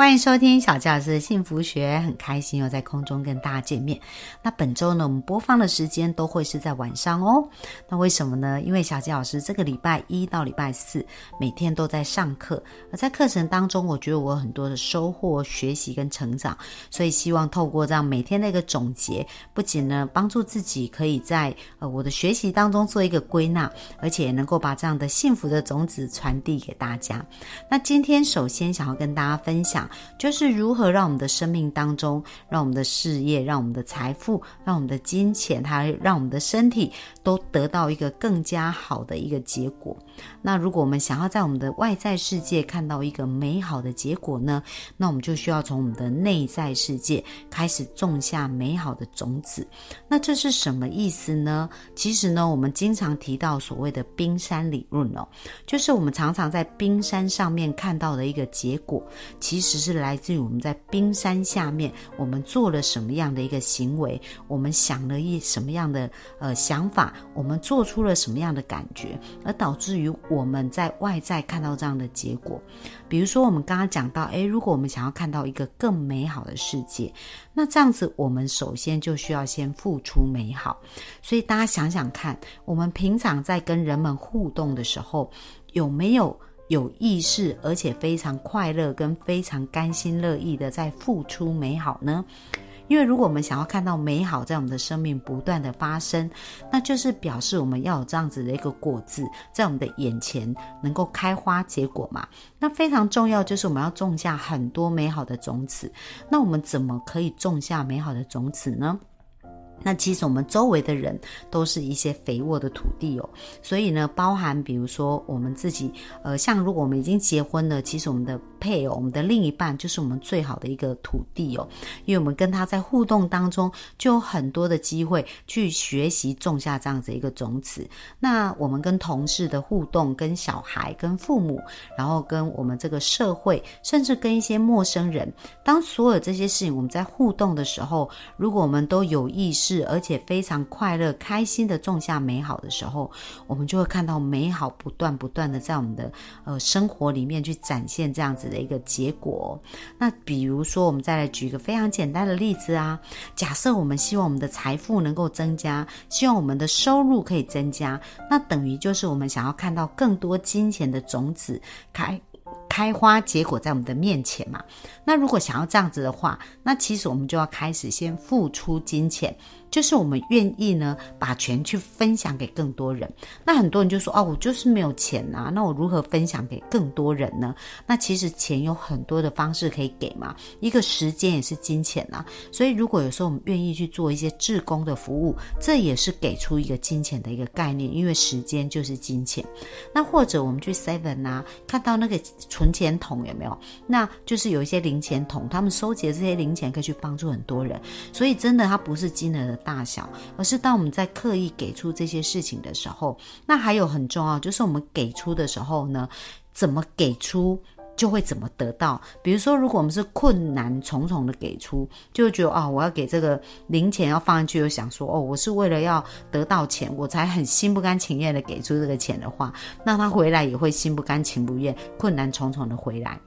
欢迎收听小教师的幸福学，很开心又在空中跟大家见面。那本周呢，我们播放的时间都会是在晚上哦。那为什么呢？因为小教老师这个礼拜一到礼拜四每天都在上课，而在课程当中，我觉得我有很多的收获、学习跟成长，所以希望透过这样每天的一个总结，不仅呢帮助自己可以在呃我的学习当中做一个归纳，而且能够把这样的幸福的种子传递给大家。那今天首先想要跟大家分享。就是如何让我们的生命当中，让我们的事业，让我们的财富，让我们的金钱，它让我们的身体都得到一个更加好的一个结果。那如果我们想要在我们的外在世界看到一个美好的结果呢？那我们就需要从我们的内在世界开始种下美好的种子。那这是什么意思呢？其实呢，我们经常提到所谓的冰山理论哦，就是我们常常在冰山上面看到的一个结果，其实是来自于我们在冰山下面我们做了什么样的一个行为，我们想了一什么样的呃想法，我们做出了什么样的感觉，而导致于。我们在外在看到这样的结果，比如说我们刚刚讲到，诶，如果我们想要看到一个更美好的世界，那这样子我们首先就需要先付出美好。所以大家想想看，我们平常在跟人们互动的时候，有没有有意识而且非常快乐跟非常甘心乐意的在付出美好呢？因为如果我们想要看到美好在我们的生命不断的发生，那就是表示我们要有这样子的一个果子在我们的眼前能够开花结果嘛。那非常重要就是我们要种下很多美好的种子。那我们怎么可以种下美好的种子呢？那其实我们周围的人都是一些肥沃的土地哦，所以呢，包含比如说我们自己，呃，像如果我们已经结婚了，其实我们的配偶、我们的另一半就是我们最好的一个土地哦，因为我们跟他在互动当中就有很多的机会去学习种下这样子一个种子。那我们跟同事的互动、跟小孩、跟父母，然后跟我们这个社会，甚至跟一些陌生人，当所有这些事情我们在互动的时候，如果我们都有意识。是，而且非常快乐、开心的种下美好的时候，我们就会看到美好不断不断的在我们的呃生活里面去展现这样子的一个结果。那比如说，我们再来举一个非常简单的例子啊，假设我们希望我们的财富能够增加，希望我们的收入可以增加，那等于就是我们想要看到更多金钱的种子开。开花结果在我们的面前嘛？那如果想要这样子的话，那其实我们就要开始先付出金钱。就是我们愿意呢，把钱去分享给更多人。那很多人就说：“哦，我就是没有钱啊，那我如何分享给更多人呢？”那其实钱有很多的方式可以给嘛，一个时间也是金钱呐。所以如果有时候我们愿意去做一些志工的服务，这也是给出一个金钱的一个概念，因为时间就是金钱。那或者我们去 Seven 啊，看到那个存钱筒有没有？那就是有一些零钱筒，他们收集的这些零钱可以去帮助很多人。所以真的，它不是金额的。大小，而是当我们在刻意给出这些事情的时候，那还有很重要，就是我们给出的时候呢，怎么给出就会怎么得到。比如说，如果我们是困难重重的给出，就觉得啊，我要给这个零钱要放进去，又想说哦，我是为了要得到钱，我才很心不甘情愿的给出这个钱的话，那他回来也会心不甘情不愿、困难重重的回来。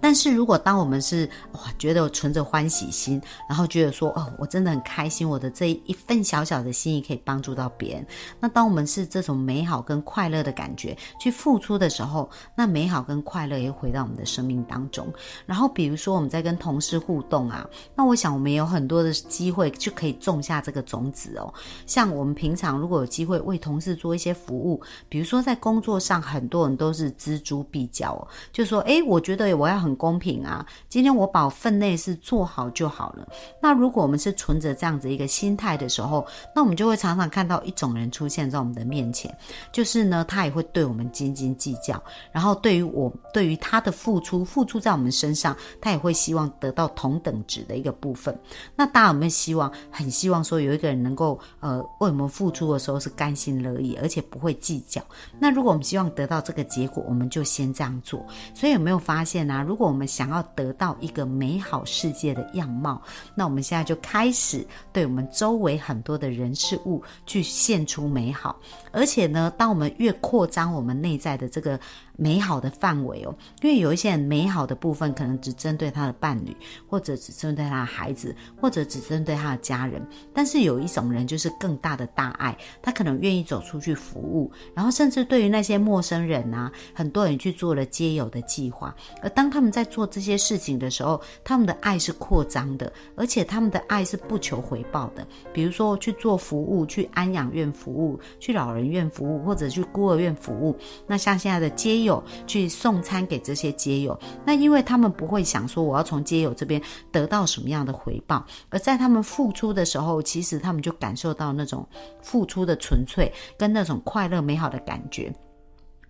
但是如果当我们是哇，觉得我存着欢喜心，然后觉得说哦，我真的很开心，我的这一份小小的心意可以帮助到别人。那当我们是这种美好跟快乐的感觉去付出的时候，那美好跟快乐也回到我们的生命当中。然后比如说我们在跟同事互动啊，那我想我们有很多的机会就可以种下这个种子哦。像我们平常如果有机会为同事做一些服务，比如说在工作上，很多人都是锱铢必较哦，就说哎，我觉得我我要很公平啊，今天我把分内事做好就好了。那如果我们是存着这样子一个心态的时候，那我们就会常常看到一种人出现在我们的面前，就是呢，他也会对我们斤斤计较，然后对于我对于他的付出，付出在我们身上，他也会希望得到同等值的一个部分。那大家有没有希望？很希望说有一个人能够呃为我们付出的时候是甘心乐意，而且不会计较。那如果我们希望得到这个结果，我们就先这样做。所以有没有发现呢？那如果我们想要得到一个美好世界的样貌，那我们现在就开始对我们周围很多的人事物去献出美好。而且呢，当我们越扩张我们内在的这个美好的范围哦，因为有一些美好的部分可能只针对他的伴侣，或者只针对他的孩子，或者只针对他的家人。但是有一种人就是更大的大爱，他可能愿意走出去服务，然后甚至对于那些陌生人啊，很多人去做了接友的计划。而当当他们在做这些事情的时候，他们的爱是扩张的，而且他们的爱是不求回报的。比如说去做服务，去安养院服务，去老人院服务，或者去孤儿院服务。那像现在的街友去送餐给这些街友，那因为他们不会想说我要从街友这边得到什么样的回报，而在他们付出的时候，其实他们就感受到那种付出的纯粹跟那种快乐美好的感觉。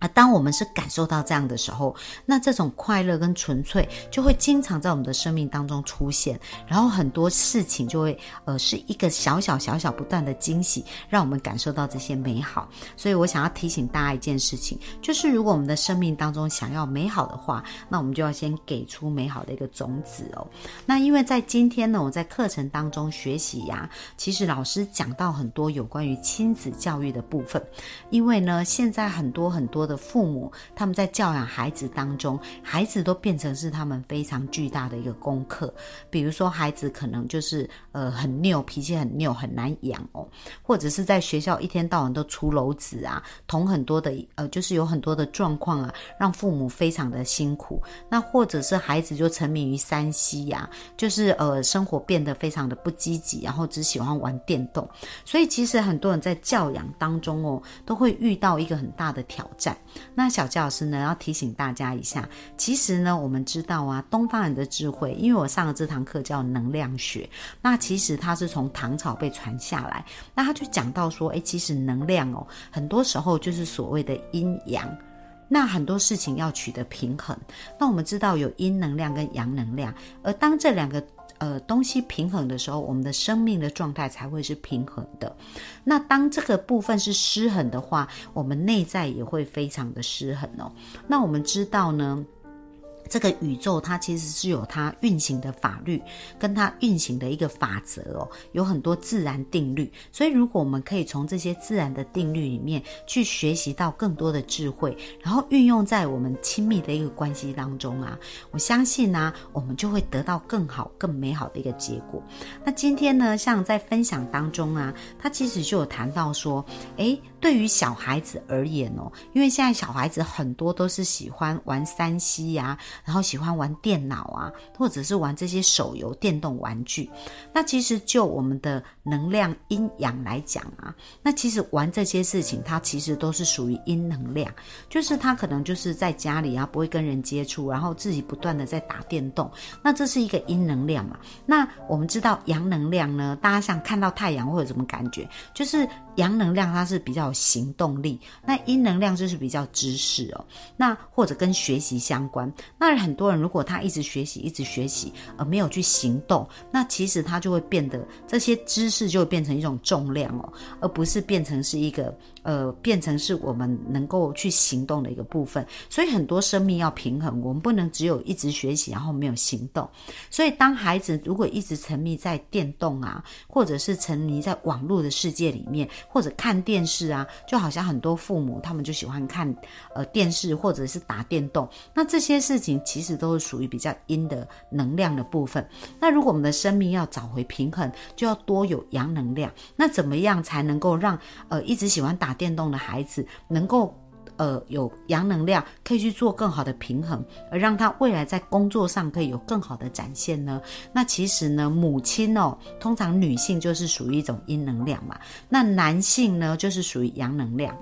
啊，当我们是感受到这样的时候，那这种快乐跟纯粹就会经常在我们的生命当中出现，然后很多事情就会呃是一个小小小小不断的惊喜，让我们感受到这些美好。所以我想要提醒大家一件事情，就是如果我们的生命当中想要美好的话，那我们就要先给出美好的一个种子哦。那因为在今天呢，我在课程当中学习呀，其实老师讲到很多有关于亲子教育的部分，因为呢，现在很多很多的。的父母他们在教养孩子当中，孩子都变成是他们非常巨大的一个功课。比如说，孩子可能就是呃很拗，脾气很拗，很难养哦；或者是在学校一天到晚都出篓子啊，同很多的呃就是有很多的状况啊，让父母非常的辛苦。那或者是孩子就沉迷于山西呀，就是呃生活变得非常的不积极，然后只喜欢玩电动。所以其实很多人在教养当中哦，都会遇到一个很大的挑战。那小教师呢，要提醒大家一下，其实呢，我们知道啊，东方人的智慧，因为我上了这堂课叫能量学，那其实它是从唐朝被传下来，那他就讲到说，哎，其实能量哦，很多时候就是所谓的阴阳，那很多事情要取得平衡，那我们知道有阴能量跟阳能量，而当这两个。呃，东西平衡的时候，我们的生命的状态才会是平衡的。那当这个部分是失衡的话，我们内在也会非常的失衡哦。那我们知道呢？这个宇宙它其实是有它运行的法律，跟它运行的一个法则哦，有很多自然定律。所以如果我们可以从这些自然的定律里面去学习到更多的智慧，然后运用在我们亲密的一个关系当中啊，我相信呢，我们就会得到更好、更美好的一个结果。那今天呢，像在分享当中啊，他其实就有谈到说，诶，对于小孩子而言哦，因为现在小孩子很多都是喜欢玩三 C 呀。然后喜欢玩电脑啊，或者是玩这些手游、电动玩具。那其实就我们的能量阴阳来讲啊，那其实玩这些事情，它其实都是属于阴能量，就是他可能就是在家里啊，不会跟人接触，然后自己不断的在打电动。那这是一个阴能量嘛？那我们知道阳能量呢？大家想看到太阳会有什么感觉？就是阳能量它是比较有行动力，那阴能量就是比较知识哦。那或者跟学习相关。那很多人如果他一直学习，一直学习，而没有去行动，那其实他就会变得这些知识就会变成一种重量哦，而不是变成是一个呃，变成是我们能够去行动的一个部分。所以很多生命要平衡，我们不能只有一直学习，然后没有行动。所以当孩子如果一直沉迷在电动啊，或者是沉迷在网络的世界里面，或者看电视啊，就好像很多父母他们就喜欢看呃电视或者是打电动，那这些事情。其实都是属于比较阴的能量的部分。那如果我们的生命要找回平衡，就要多有阳能量。那怎么样才能够让呃一直喜欢打电动的孩子能够呃有阳能量，可以去做更好的平衡，而让他未来在工作上可以有更好的展现呢？那其实呢，母亲哦，通常女性就是属于一种阴能量嘛，那男性呢就是属于阳能量。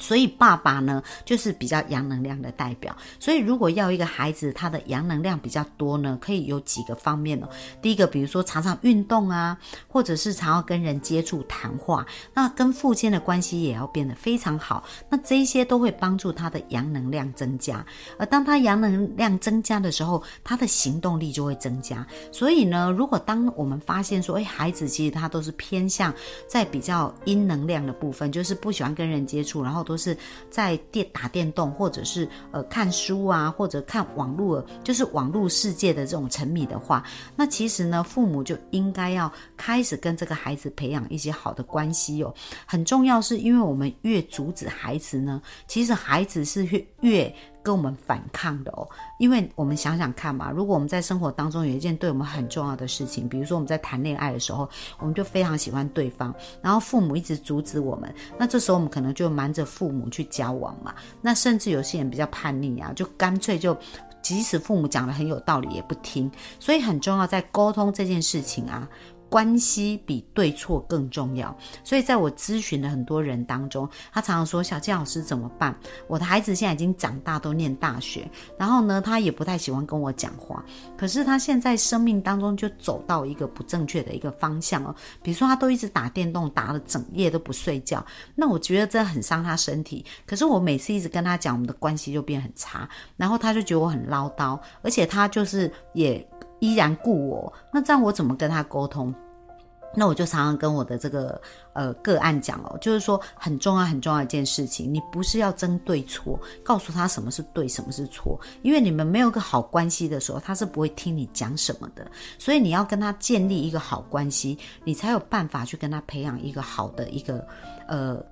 所以爸爸呢，就是比较阳能量的代表。所以如果要一个孩子他的阳能量比较多呢，可以有几个方面哦。第一个，比如说常常运动啊，或者是常要跟人接触谈话，那跟父亲的关系也要变得非常好。那这一些都会帮助他的阳能量增加。而当他阳能量增加的时候，他的行动力就会增加。所以呢，如果当我们发现说，哎，孩子其实他都是偏向在比较阴能量的部分，就是不喜欢跟人接触，然后。都是在电打电动，或者是呃看书啊，或者看网络，就是网络世界的这种沉迷的话，那其实呢，父母就应该要开始跟这个孩子培养一些好的关系哦。很重要是因为我们越阻止孩子呢，其实孩子是越越。跟我们反抗的哦，因为我们想想看嘛，如果我们在生活当中有一件对我们很重要的事情，比如说我们在谈恋爱的时候，我们就非常喜欢对方，然后父母一直阻止我们，那这时候我们可能就瞒着父母去交往嘛。那甚至有些人比较叛逆啊，就干脆就即使父母讲的很有道理也不听。所以很重要在沟通这件事情啊。关系比对错更重要，所以在我咨询的很多人当中，他常常说：“小静老师怎么办？我的孩子现在已经长大，都念大学，然后呢，他也不太喜欢跟我讲话。可是他现在生命当中就走到一个不正确的一个方向哦，比如说他都一直打电动，打了整夜都不睡觉。那我觉得这很伤他身体。可是我每次一直跟他讲，我们的关系就变很差，然后他就觉得我很唠叨，而且他就是也。”依然顾我，那这样我怎么跟他沟通？那我就常常跟我的这个呃个案讲哦，就是说很重要很重要一件事情，你不是要争对错，告诉他什么是对，什么是错，因为你们没有个好关系的时候，他是不会听你讲什么的。所以你要跟他建立一个好关系，你才有办法去跟他培养一个好的一个呃。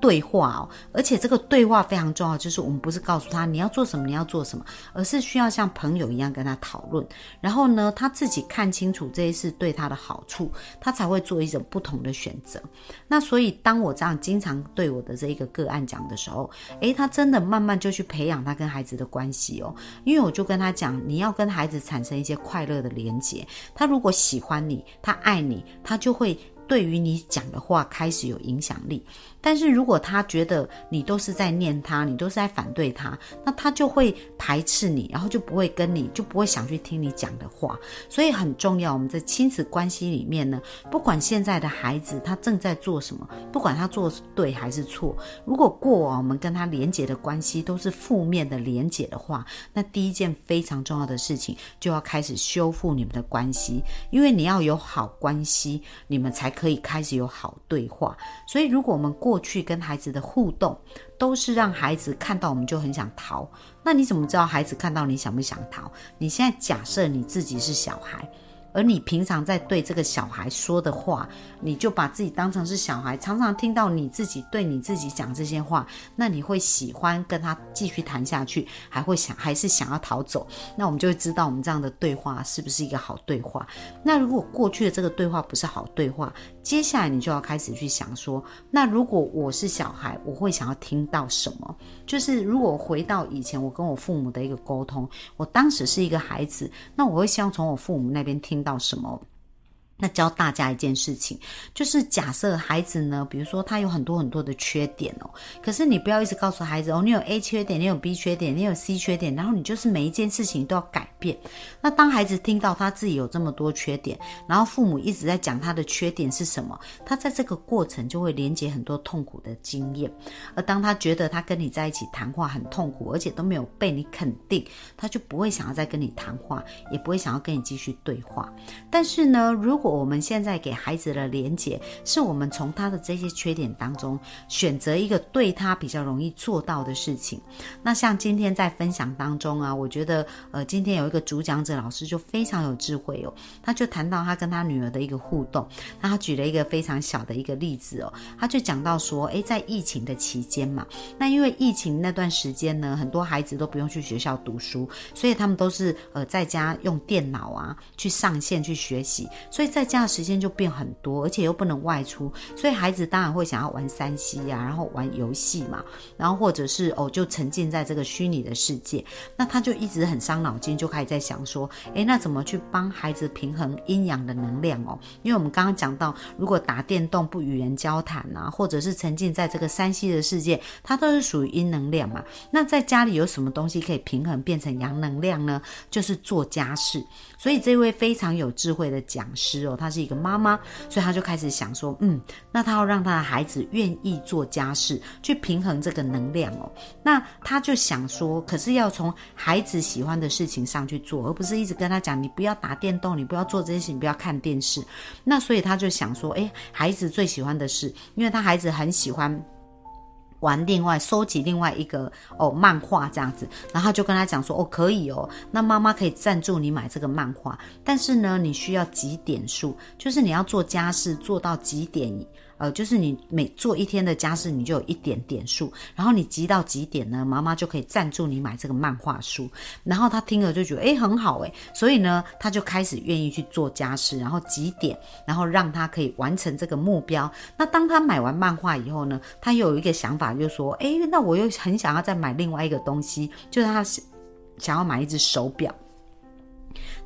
对话哦，而且这个对话非常重要，就是我们不是告诉他你要做什么，你要做什么，而是需要像朋友一样跟他讨论。然后呢，他自己看清楚这一事对他的好处，他才会做一种不同的选择。那所以，当我这样经常对我的这一个个案讲的时候，诶，他真的慢慢就去培养他跟孩子的关系哦。因为我就跟他讲，你要跟孩子产生一些快乐的连接。他如果喜欢你，他爱你，他就会对于你讲的话开始有影响力。但是如果他觉得你都是在念他，你都是在反对他，那他就会排斥你，然后就不会跟你，就不会想去听你讲的话。所以很重要，我们在亲子关系里面呢，不管现在的孩子他正在做什么，不管他做对还是错，如果过往我们跟他连结的关系都是负面的连结的话，那第一件非常重要的事情就要开始修复你们的关系，因为你要有好关系，你们才可以开始有好对话。所以如果我们过去跟孩子的互动，都是让孩子看到我们就很想逃。那你怎么知道孩子看到你想不想逃？你现在假设你自己是小孩。而你平常在对这个小孩说的话，你就把自己当成是小孩，常常听到你自己对你自己讲这些话，那你会喜欢跟他继续谈下去，还会想还是想要逃走？那我们就会知道我们这样的对话是不是一个好对话？那如果过去的这个对话不是好对话，接下来你就要开始去想说，那如果我是小孩，我会想要听到什么？就是如果回到以前我跟我父母的一个沟通，我当时是一个孩子，那我会希望从我父母那边听。到什么？那教大家一件事情，就是假设孩子呢，比如说他有很多很多的缺点哦，可是你不要一直告诉孩子哦，你有 A 缺点，你有 B 缺点，你有 C 缺点，然后你就是每一件事情都要改变。那当孩子听到他自己有这么多缺点，然后父母一直在讲他的缺点是什么，他在这个过程就会连接很多痛苦的经验。而当他觉得他跟你在一起谈话很痛苦，而且都没有被你肯定，他就不会想要再跟你谈话，也不会想要跟你继续对话。但是呢，如果我们现在给孩子的连结，是我们从他的这些缺点当中选择一个对他比较容易做到的事情。那像今天在分享当中啊，我觉得呃，今天有一个主讲者老师就非常有智慧哦，他就谈到他跟他女儿的一个互动，那他举了一个非常小的一个例子哦，他就讲到说，诶，在疫情的期间嘛，那因为疫情那段时间呢，很多孩子都不用去学校读书，所以他们都是呃在家用电脑啊去上线去学习，所以在在家的时间就变很多，而且又不能外出，所以孩子当然会想要玩三 C 呀，然后玩游戏嘛，然后或者是哦就沉浸在这个虚拟的世界，那他就一直很伤脑筋，就开始在想说，诶，那怎么去帮孩子平衡阴阳的能量哦？因为我们刚刚讲到，如果打电动不与人交谈啊，或者是沉浸在这个三 C 的世界，它都是属于阴能量嘛。那在家里有什么东西可以平衡变成阳能量呢？就是做家事。所以这位非常有智慧的讲师她是一个妈妈，所以她就开始想说，嗯，那她要让她的孩子愿意做家事，去平衡这个能量哦。那她就想说，可是要从孩子喜欢的事情上去做，而不是一直跟他讲，你不要打电动，你不要做这些事情，不要看电视。那所以她就想说，诶，孩子最喜欢的是，因为他孩子很喜欢。玩另外收集另外一个哦漫画这样子，然后就跟他讲说哦可以哦，那妈妈可以赞助你买这个漫画，但是呢你需要几点数，就是你要做家事做到几点。呃，就是你每做一天的家事，你就有一点点数，然后你集到几点呢？妈妈就可以赞助你买这个漫画书。然后他听了就觉得，哎，很好哎，所以呢，他就开始愿意去做家事，然后几点，然后让他可以完成这个目标。那当他买完漫画以后呢，他又有一个想法，就说，哎，那我又很想要再买另外一个东西，就是他想要买一只手表。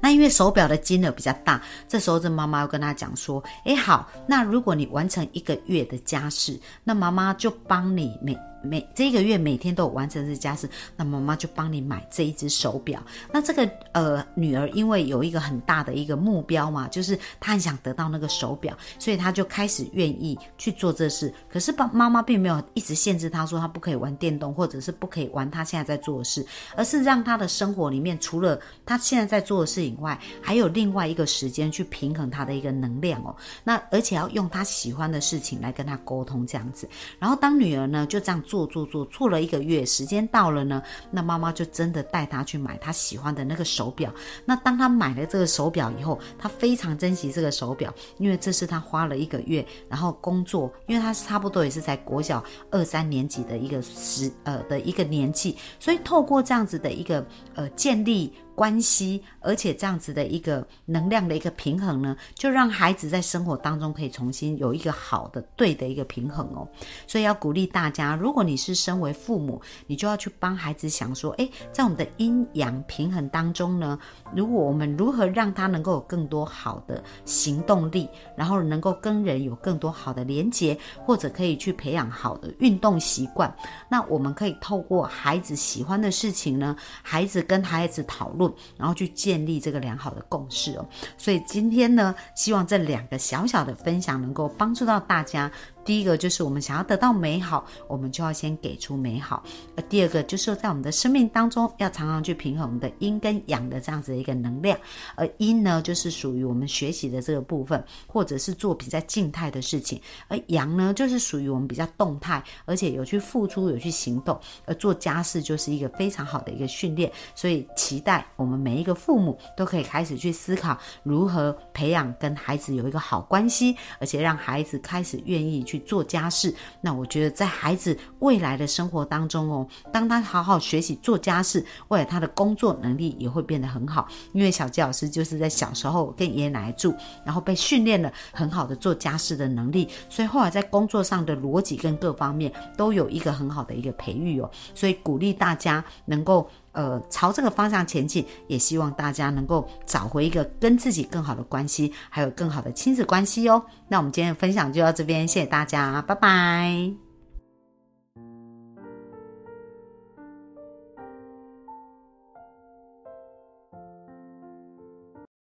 那因为手表的金额比较大，这时候这妈妈又跟他讲说：“哎，好，那如果你完成一个月的家事，那妈妈就帮你每。”每这一个月每天都有完成这家事，那妈妈就帮你买这一只手表。那这个呃女儿因为有一个很大的一个目标嘛，就是她很想得到那个手表，所以她就开始愿意去做这事。可是爸妈妈并没有一直限制她说她不可以玩电动，或者是不可以玩她现在在做的事，而是让她的生活里面除了她现在在做的事以外，还有另外一个时间去平衡她的一个能量哦。那而且要用她喜欢的事情来跟她沟通这样子。然后当女儿呢就这样。做做做做了一个月，时间到了呢，那妈妈就真的带他去买他喜欢的那个手表。那当他买了这个手表以后，他非常珍惜这个手表，因为这是他花了一个月，然后工作，因为他差不多也是在国小二三年级的一个时呃的一个年纪，所以透过这样子的一个呃建立。关系，而且这样子的一个能量的一个平衡呢，就让孩子在生活当中可以重新有一个好的对的一个平衡哦。所以要鼓励大家，如果你是身为父母，你就要去帮孩子想说，诶，在我们的阴阳平衡当中呢，如果我们如何让他能够有更多好的行动力，然后能够跟人有更多好的连接，或者可以去培养好的运动习惯，那我们可以透过孩子喜欢的事情呢，孩子跟孩子讨论。然后去建立这个良好的共识哦，所以今天呢，希望这两个小小的分享能够帮助到大家。第一个就是我们想要得到美好，我们就要先给出美好；而第二个就是在我们的生命当中，要常常去平衡我们的阴跟阳的这样子的一个能量。而阴呢，就是属于我们学习的这个部分，或者是做比较静态的事情；而阳呢，就是属于我们比较动态，而且有去付出、有去行动。而做家事就是一个非常好的一个训练。所以，期待我们每一个父母都可以开始去思考如何培养跟孩子有一个好关系，而且让孩子开始愿意。去去做家事，那我觉得在孩子未来的生活当中哦，当他好好学习做家事，未来他的工作能力也会变得很好。因为小吉老师就是在小时候跟爷爷奶奶住，然后被训练了很好的做家事的能力，所以后来在工作上的逻辑跟各方面都有一个很好的一个培育哦。所以鼓励大家能够。呃，朝这个方向前进，也希望大家能够找回一个跟自己更好的关系，还有更好的亲子关系哦。那我们今天的分享就到这边，谢谢大家，拜拜。